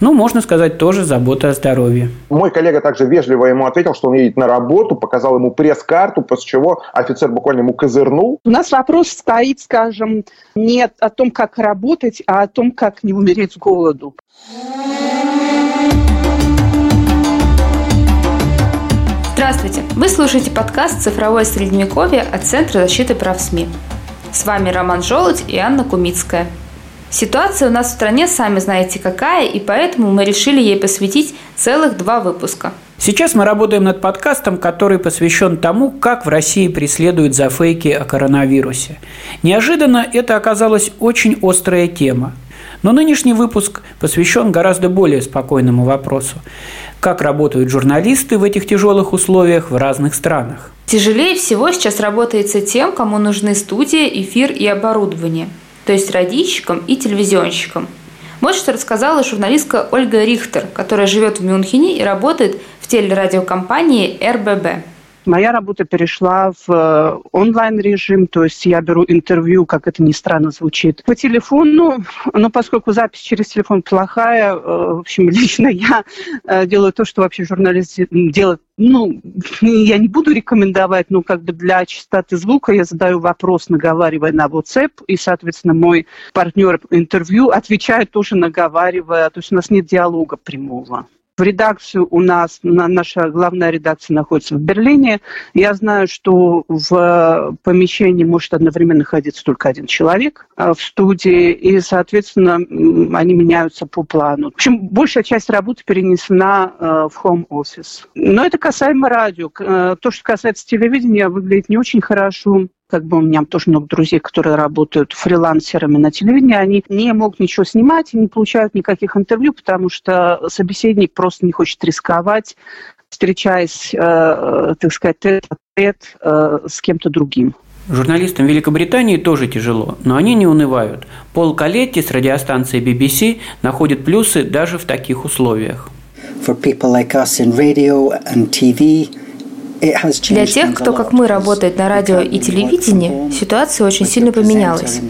Ну, можно сказать, тоже забота о здоровье. Мой коллега также вежливо ему ответил, что он едет на работу, показал ему пресс-карту, после чего офицер буквально ему козырнул. У нас вопрос стоит, скажем, не о том, как работать, а о том, как не умереть с голоду. Здравствуйте! Вы слушаете подкаст «Цифровое средневековье» от Центра защиты прав СМИ. С вами Роман Желудь и Анна Кумицкая – Ситуация у нас в стране, сами знаете какая, и поэтому мы решили ей посвятить целых два выпуска. Сейчас мы работаем над подкастом, который посвящен тому, как в России преследуют за фейки о коронавирусе. Неожиданно это оказалась очень острая тема. Но нынешний выпуск посвящен гораздо более спокойному вопросу. Как работают журналисты в этих тяжелых условиях в разных странах? Тяжелее всего сейчас работается тем, кому нужны студия, эфир и оборудование – то есть радищиком и телевизионщиком. Вот что рассказала журналистка Ольга Рихтер, которая живет в Мюнхене и работает в телерадиокомпании РББ. Моя работа перешла в э, онлайн-режим, то есть я беру интервью, как это ни странно звучит, по телефону, но поскольку запись через телефон плохая, э, в общем, лично я э, делаю то, что вообще журналист делает. Ну, я не буду рекомендовать, но как бы для чистоты звука я задаю вопрос, наговаривая на WhatsApp, и, соответственно, мой партнер интервью отвечает тоже наговаривая, то есть у нас нет диалога прямого. В редакцию у нас, наша главная редакция находится в Берлине. Я знаю, что в помещении может одновременно находиться только один человек а, в студии, и, соответственно, они меняются по плану. В общем, большая часть работы перенесена а, в home office. Но это касаемо радио. Э, то, что касается телевидения, выглядит не очень хорошо как бы у меня тоже много друзей, которые работают фрилансерами на телевидении, они не могут ничего снимать и не получают никаких интервью, потому что собеседник просто не хочет рисковать, встречаясь, э, э так сказать, тет э, с кем-то другим. Журналистам Великобритании тоже тяжело, но они не унывают. Пол Калетти с радиостанции BBC находит плюсы даже в таких условиях. For people like us in radio and TV, для тех, кто, как мы, работает на радио и телевидении, ситуация очень сильно поменялась.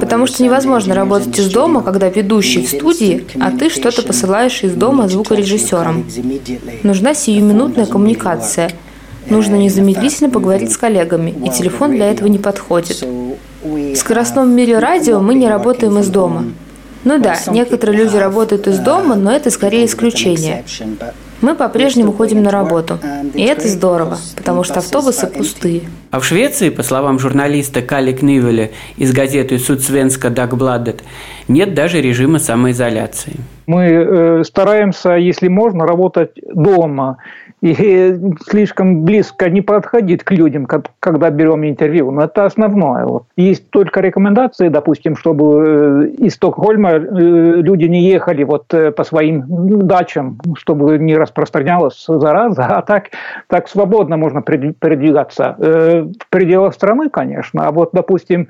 Потому что невозможно работать из дома, когда ведущий в студии, а ты что-то посылаешь из дома звукорежиссером. Нужна сиюминутная коммуникация. Нужно незамедлительно поговорить с коллегами, и телефон для этого не подходит. В скоростном мире радио мы не работаем из дома. Ну да, некоторые люди работают из дома, но это скорее исключение. Мы по-прежнему ходим на работу. И это здорово, потому что автобусы пустые. А в Швеции, по словам журналиста Кали Книвеля из газеты «Судсвенска Дагбладет», нет даже режима самоизоляции. Мы э, стараемся, если можно, работать дома и слишком близко не подходить к людям, когда берем интервью. Но это основное. Вот. Есть только рекомендации, допустим, чтобы э, из Стокгольма э, люди не ехали вот э, по своим дачам, чтобы не распространялась зараза, а так, так свободно можно передвигаться. В пределах страны, конечно. А вот, допустим,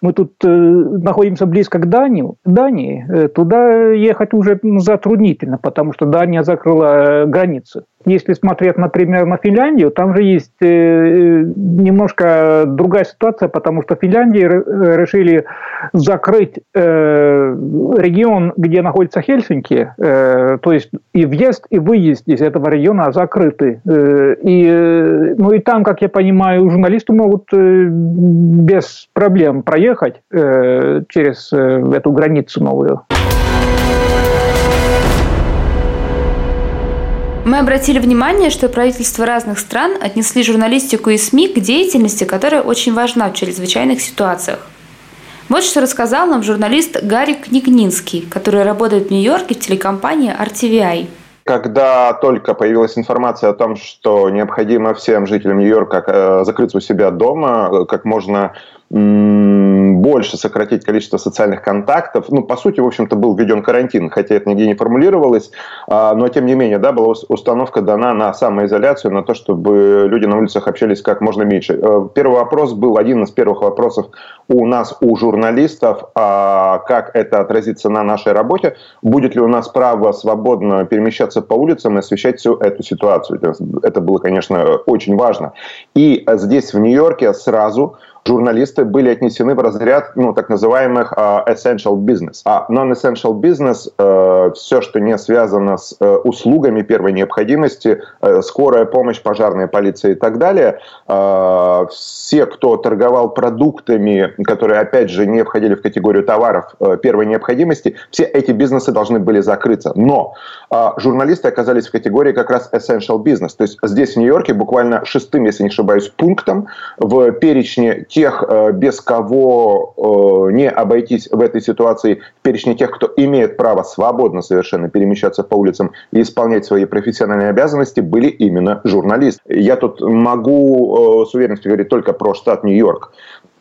мы тут находимся близко к Дании, Дании туда ехать уже затруднительно, потому что Дания закрыла границы. Если смотреть, например, на Финляндию, там же есть э, немножко другая ситуация, потому что Финляндии решили закрыть э, регион, где находится Хельсинки, э, то есть и въезд, и выезд из этого региона закрыты. И, ну и там, как я понимаю, журналисты могут без проблем проехать через эту границу новую. Мы обратили внимание, что правительства разных стран отнесли журналистику и СМИ к деятельности, которая очень важна в чрезвычайных ситуациях. Вот что рассказал нам журналист Гарри Книгнинский, который работает в Нью-Йорке в телекомпании RTVI. Когда только появилась информация о том, что необходимо всем жителям Нью-Йорка э, закрыться у себя дома, э, как можно больше сократить количество социальных контактов. Ну, по сути, в общем-то, был введен карантин, хотя это нигде не формулировалось, а, но, тем не менее, да, была установка дана на самоизоляцию, на то, чтобы люди на улицах общались как можно меньше. Э, первый вопрос был, один из первых вопросов у нас, у журналистов, а как это отразится на нашей работе, будет ли у нас право свободно перемещаться по улицам и освещать всю эту ситуацию. Это было, конечно, очень важно. И здесь, в Нью-Йорке, сразу журналисты были отнесены в разряд ну, так называемых uh, essential business. А non-essential business все, что не связано с услугами первой необходимости, скорая помощь, пожарная полиция и так далее, все, кто торговал продуктами, которые, опять же, не входили в категорию товаров первой необходимости, все эти бизнесы должны были закрыться. Но uh, журналисты оказались в категории как раз essential business. То есть здесь, в Нью-Йорке, буквально шестым, если не ошибаюсь, пунктом в перечне тех, э, без кого э, не обойтись в этой ситуации, в перечне тех, кто имеет право свободно совершенно перемещаться по улицам и исполнять свои профессиональные обязанности, были именно журналисты. Я тут могу э, с уверенностью говорить только про штат Нью-Йорк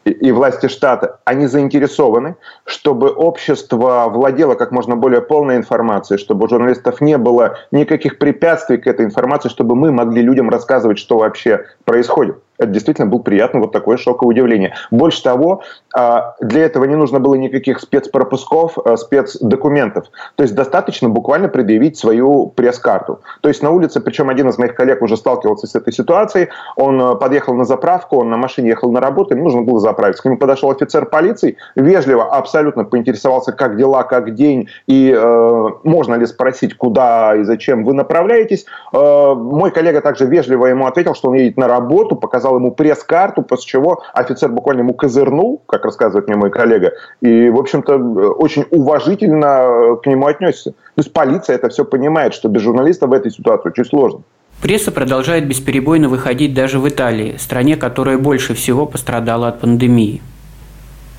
и власти штата, они заинтересованы, чтобы общество владело как можно более полной информацией, чтобы у журналистов не было никаких препятствий к этой информации, чтобы мы могли людям рассказывать, что вообще происходит это действительно был приятный вот такой шоковое удивление. Больше того, а, для этого не нужно было никаких спецпропусков, а, спецдокументов. То есть достаточно буквально предъявить свою пресс-карту. То есть на улице, причем один из моих коллег уже сталкивался с этой ситуацией, он а, подъехал на заправку, он на машине ехал на работу, ему нужно было заправиться. К нему подошел офицер полиции, вежливо абсолютно поинтересовался, как дела, как день, и э, можно ли спросить, куда и зачем вы направляетесь. Э, мой коллега также вежливо ему ответил, что он едет на работу, показал показал ему пресс-карту, после чего офицер буквально ему козырнул, как рассказывает мне мой коллега, и, в общем-то, очень уважительно к нему отнесся. То есть полиция это все понимает, что без журналиста в этой ситуации очень сложно. Пресса продолжает бесперебойно выходить даже в Италии, стране, которая больше всего пострадала от пандемии.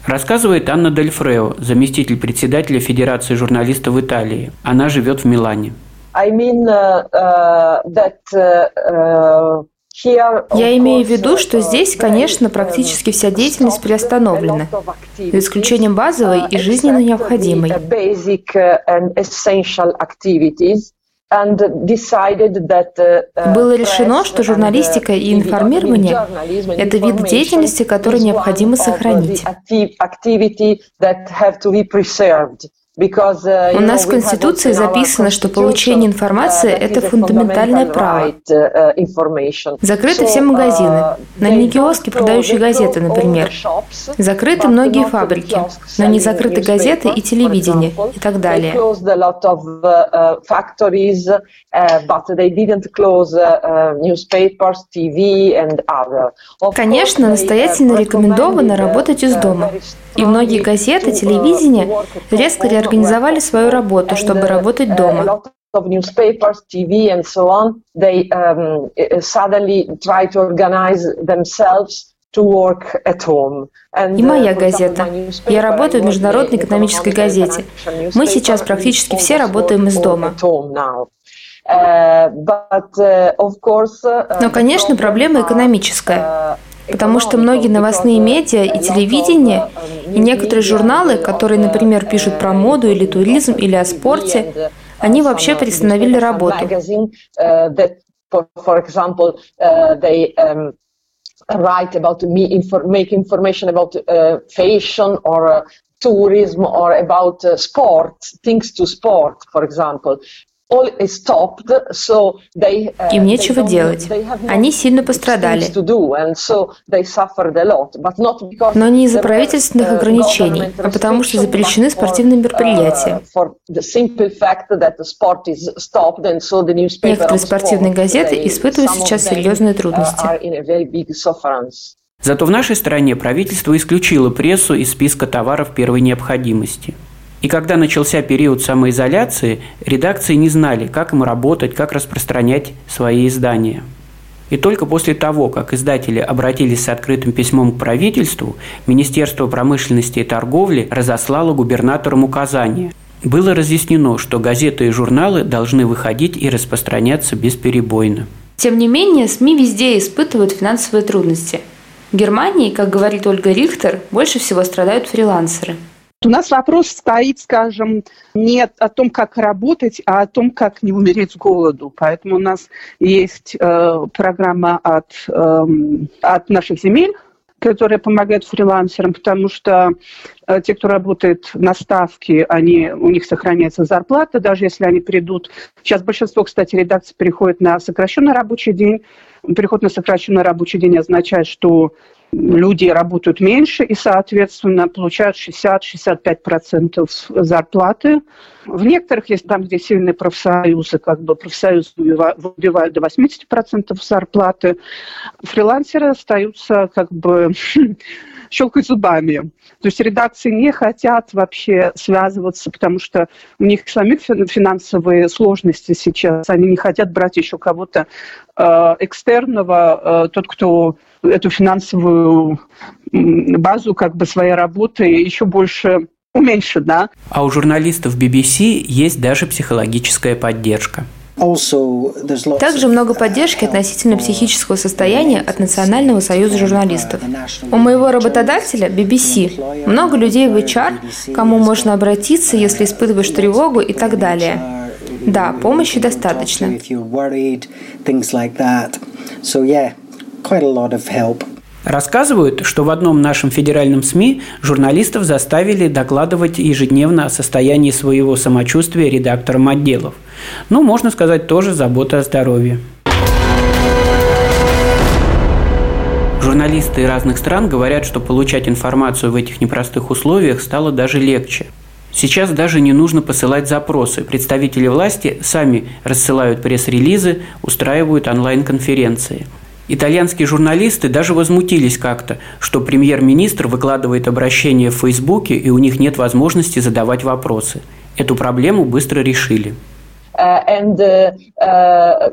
Рассказывает Анна Дель Фрео, заместитель председателя Федерации журналистов Италии. Она живет в Милане. I mean, uh, uh, that, uh, я имею в виду, что здесь, конечно, практически вся деятельность приостановлена, за исключением базовой и жизненно необходимой. Было решено, что журналистика и информирование – это вид деятельности, который необходимо сохранить. Uh, У нас в Конституции записано, что получение информации uh, – это фундаментальное право. Uh, Закрыты все магазины, не киоски, продающие газеты, например. Закрыты многие фабрики, но не закрыты газеты и телевидение и так далее. Конечно, настоятельно рекомендовано работать из дома. И многие газеты, телевидение резко реорганизовали свою работу, чтобы работать дома. И моя газета. Я работаю в Международной экономической газете. Мы сейчас практически все работаем из дома. Но, конечно, проблема экономическая потому что многие новостные медиа и телевидение, и некоторые журналы, которые, например, пишут про моду или туризм или о спорте, они вообще приостановили работу. tourism or about uh, sport, things to sport, for example. Uh, Им нечего делать. Они сильно пострадали. Но не из-за правительственных uh, ограничений, а потому что запрещены спортивные мероприятия. Uh, Некоторые спортивные газеты испытывают сейчас серьезные трудности. Зато в нашей стране правительство исключило прессу из списка товаров первой необходимости – и когда начался период самоизоляции, редакции не знали, как им работать, как распространять свои издания. И только после того, как издатели обратились с открытым письмом к правительству, Министерство промышленности и торговли разослало губернаторам указания. Было разъяснено, что газеты и журналы должны выходить и распространяться бесперебойно. Тем не менее, СМИ везде испытывают финансовые трудности. В Германии, как говорит Ольга Рихтер, больше всего страдают фрилансеры – у нас вопрос стоит, скажем, не о том, как работать, а о том, как не умереть с голоду. Поэтому у нас есть э, программа от, э, от наших земель, которая помогает фрилансерам, потому что э, те, кто работает на ставке, они, у них сохраняется зарплата, даже если они придут. Сейчас большинство, кстати, редакций переходит на сокращенный рабочий день. Переход на сокращенный рабочий день означает, что люди работают меньше и, соответственно, получают 60-65% зарплаты. В некоторых есть там, где сильные профсоюзы, как бы профсоюзы выбивают до 80% зарплаты. Фрилансеры остаются как бы щелкать зубами. То есть редакции не хотят вообще связываться, потому что у них самих финансовые сложности сейчас. Они не хотят брать еще кого-то э, экстерного, э, тот, кто эту финансовую базу как бы своей работы еще больше уменьшит, да. А у журналистов BBC есть даже психологическая поддержка. Также много поддержки относительно психического состояния от Национального союза журналистов. У моего работодателя, BBC, много людей в HR, кому можно обратиться, если испытываешь тревогу и так далее. Да, помощи достаточно. Рассказывают, что в одном нашем федеральном СМИ журналистов заставили докладывать ежедневно о состоянии своего самочувствия редакторам отделов. Ну, можно сказать, тоже забота о здоровье. Журналисты разных стран говорят, что получать информацию в этих непростых условиях стало даже легче. Сейчас даже не нужно посылать запросы. Представители власти сами рассылают пресс-релизы, устраивают онлайн-конференции. Итальянские журналисты даже возмутились как-то, что премьер-министр выкладывает обращения в Фейсбуке и у них нет возможности задавать вопросы. Эту проблему быстро решили. Uh, uh,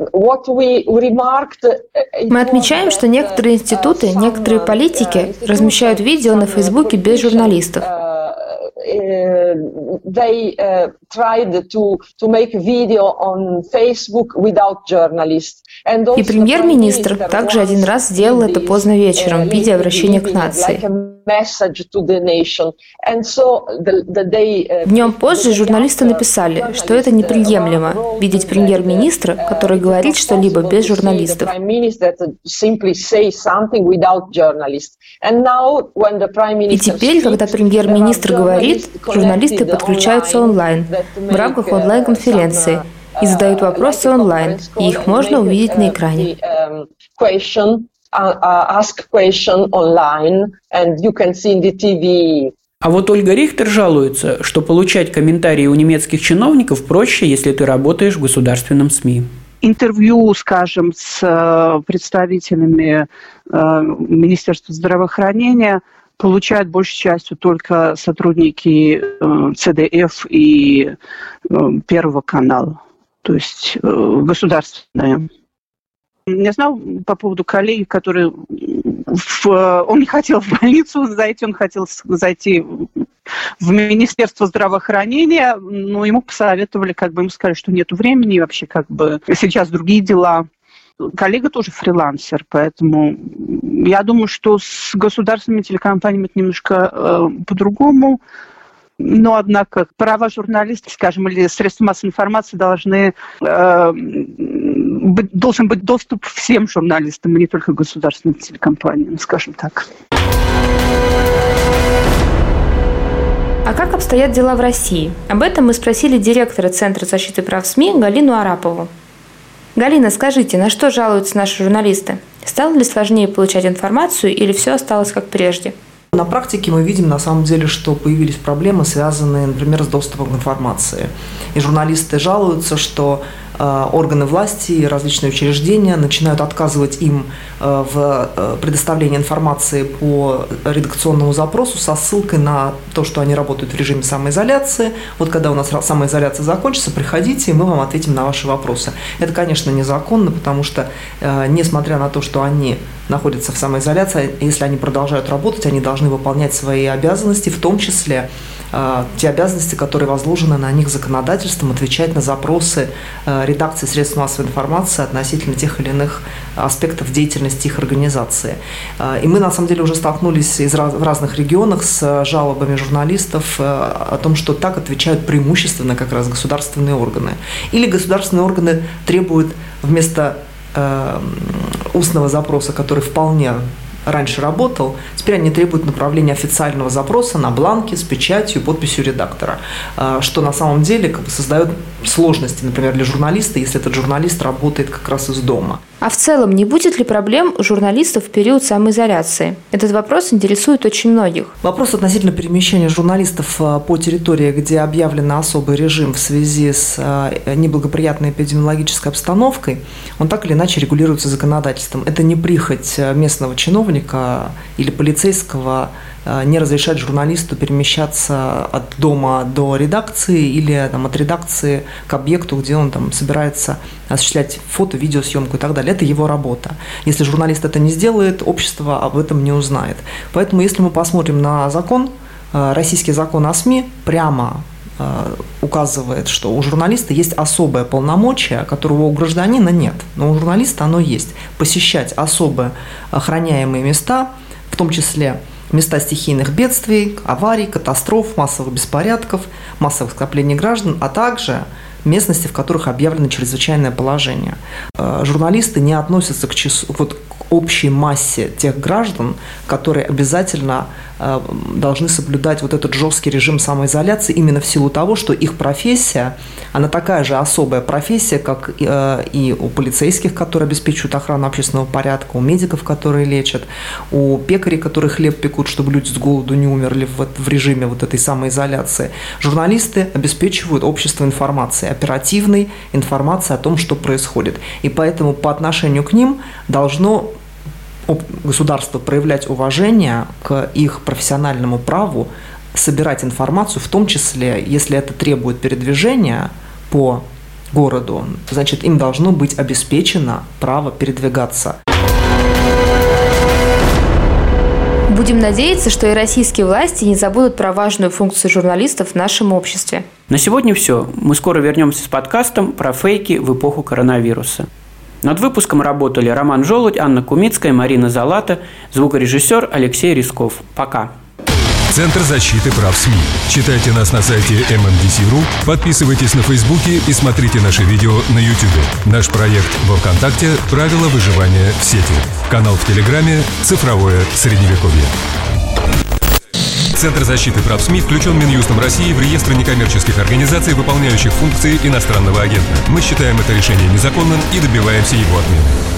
Мы отмечаем, что некоторые институты, некоторые политики размещают видео на Фейсбуке без журналистов. They uh, tried to, to make video on Facebook without journalists. И премьер-министр также один раз сделал это поздно вечером в виде обращения к нации. Днем позже журналисты написали, что это неприемлемо видеть премьер-министра, который говорит что-либо без журналистов. И теперь, когда премьер-министр говорит, журналисты подключаются онлайн в рамках онлайн-конференции и задают вопросы онлайн, и их можно увидеть на экране. А вот Ольга Рихтер жалуется, что получать комментарии у немецких чиновников проще, если ты работаешь в государственном СМИ интервью, скажем, с э, представителями э, Министерства здравоохранения получают большей частью только сотрудники э, ЦДФ и Первого канала, то есть государственные. Я знал по поводу коллеги, который в, он не хотел в больницу зайти, он хотел зайти в Министерство здравоохранения, но ему посоветовали, как бы ему сказали, что нет времени, вообще как бы сейчас другие дела. Коллега тоже фрилансер, поэтому я думаю, что с государственными телекомпаниями это немножко э, по-другому. Но, однако, права журналистов, скажем, или средств массовой информации должны э, быть, должен быть доступ всем журналистам, а не только государственным телекомпаниям, скажем так. А как обстоят дела в России? Об этом мы спросили директора Центра защиты прав СМИ Галину Арапову. Галина, скажите, на что жалуются наши журналисты? Стало ли сложнее получать информацию или все осталось как прежде? На практике мы видим на самом деле, что появились проблемы, связанные, например, с доступом к информации. И журналисты жалуются, что органы власти различные учреждения начинают отказывать им э, в э, предоставлении информации по редакционному запросу со ссылкой на то, что они работают в режиме самоизоляции. Вот когда у нас самоизоляция закончится, приходите, и мы вам ответим на ваши вопросы. Это, конечно, незаконно, потому что, несмотря на то, что они находятся в самоизоляции, если они продолжают работать, они должны выполнять свои обязанности, в том числе Э, те обязанности, которые возложены на них законодательством, отвечать на запросы э, редакции средств массовой информации относительно тех или иных аспектов деятельности их организации. Э, и мы, на самом деле, уже столкнулись из в разных регионах с жалобами журналистов о том, что так отвечают преимущественно как раз государственные органы. Или государственные органы требуют вместо устного запроса, который вполне раньше работал, теперь они требуют направления официального запроса на бланке с печатью и подписью редактора, а, что на самом деле как бы создает сложности, например, для журналиста, если этот журналист работает как раз из дома. А в целом, не будет ли проблем у журналистов в период самоизоляции? Этот вопрос интересует очень многих. Вопрос относительно перемещения журналистов а, по территории, где объявлен особый режим в связи с а, неблагоприятной эпидемиологической обстановкой, он так или иначе регулируется законодательством. Это не прихоть местного чиновника или полицейского Э, не разрешать журналисту перемещаться от дома до редакции или там, от редакции к объекту, где он там собирается осуществлять фото, видеосъемку и так далее. Это его работа. Если журналист это не сделает, общество об этом не узнает. Поэтому, если мы посмотрим на закон, э, российский закон о СМИ прямо э, указывает, что у журналиста есть особое полномочие, которого у гражданина нет. Но у журналиста оно есть. Посещать особо охраняемые места, в том числе места стихийных бедствий, аварий, катастроф, массовых беспорядков, массовых скоплений граждан, а также местности, в которых объявлено чрезвычайное положение. Э, журналисты не относятся к, числу, вот, к общей массе тех граждан, которые обязательно должны соблюдать вот этот жесткий режим самоизоляции именно в силу того, что их профессия, она такая же особая профессия, как э, и у полицейских, которые обеспечивают охрану общественного порядка, у медиков, которые лечат, у пекарей, которые хлеб пекут, чтобы люди с голоду не умерли в, в режиме вот этой самоизоляции. Журналисты обеспечивают общество информацией, оперативной информацией о том, что происходит. И поэтому по отношению к ним должно государство проявлять уважение к их профессиональному праву собирать информацию, в том числе, если это требует передвижения по городу, значит, им должно быть обеспечено право передвигаться. Будем надеяться, что и российские власти не забудут про важную функцию журналистов в нашем обществе. На сегодня все. Мы скоро вернемся с подкастом про фейки в эпоху коронавируса. Над выпуском работали Роман Желудь, Анна Кумицкая, Марина Залата, звукорежиссер Алексей Рисков. Пока. Центр защиты прав СМИ. Читайте нас на сайте MMDC.ru, подписывайтесь на Фейсбуке и смотрите наши видео на YouTube. Наш проект во Вконтакте «Правила выживания в сети». Канал в Телеграме «Цифровое Средневековье». Центр защиты прав СМИ включен Минюстом России в реестр некоммерческих организаций, выполняющих функции иностранного агента. Мы считаем это решение незаконным и добиваемся его отмены.